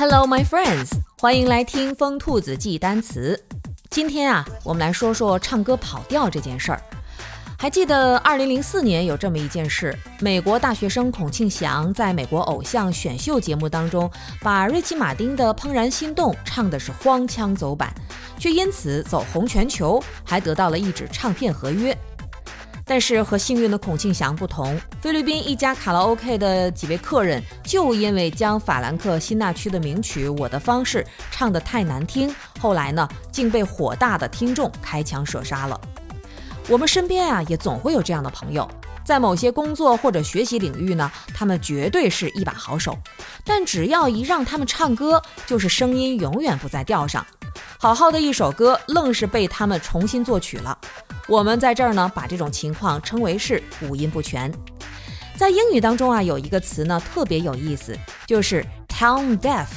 Hello, my friends，欢迎来听疯兔子记单词。今天啊，我们来说说唱歌跑调这件事儿。还记得2004年有这么一件事，美国大学生孔庆祥在美国偶像选秀节目当中，把瑞奇·马丁的《怦然心动》唱的是荒腔走板，却因此走红全球，还得到了一纸唱片合约。但是和幸运的孔庆祥不同，菲律宾一家卡拉 OK 的几位客人就因为将法兰克辛纳区的名曲《我的方式》唱得太难听，后来呢，竟被火大的听众开枪射杀了。我们身边啊，也总会有这样的朋友，在某些工作或者学习领域呢，他们绝对是一把好手，但只要一让他们唱歌，就是声音永远不在调上，好好的一首歌，愣是被他们重新作曲了。我们在这儿呢，把这种情况称为是五音不全。在英语当中啊，有一个词呢特别有意思，就是 tone deaf。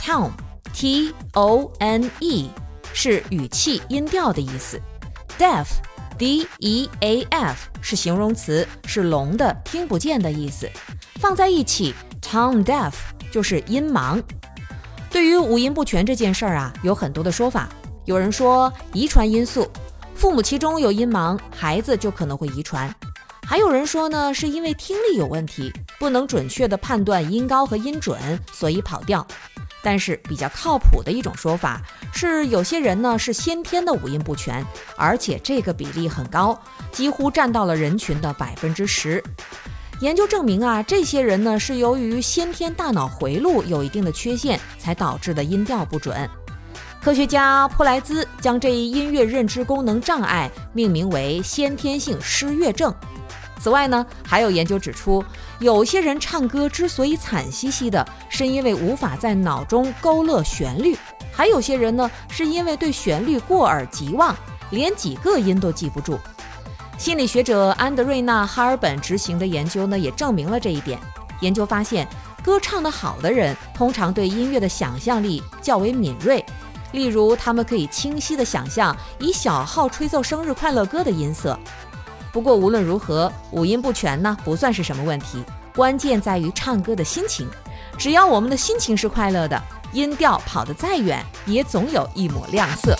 tone t o n e 是语气音调的意思，deaf d e a f 是形容词，是聋的听不见的意思。放在一起，tone deaf 就是音盲。对于五音不全这件事儿啊，有很多的说法。有人说遗传因素。父母其中有音盲，孩子就可能会遗传。还有人说呢，是因为听力有问题，不能准确的判断音高和音准，所以跑调。但是比较靠谱的一种说法是，有些人呢是先天的五音不全，而且这个比例很高，几乎占到了人群的百分之十。研究证明啊，这些人呢是由于先天大脑回路有一定的缺陷，才导致的音调不准。科学家普莱兹将这一音乐认知功能障碍命名为先天性失乐症。此外呢，还有研究指出，有些人唱歌之所以惨兮兮的，是因为无法在脑中勾勒旋律；还有些人呢，是因为对旋律过耳即忘，连几个音都记不住。心理学者安德瑞纳·哈尔本执行的研究呢，也证明了这一点。研究发现，歌唱得好的人通常对音乐的想象力较为敏锐。例如，他们可以清晰地想象以小号吹奏生日快乐歌的音色。不过，无论如何，五音不全呢不算是什么问题，关键在于唱歌的心情。只要我们的心情是快乐的，音调跑得再远，也总有一抹亮色。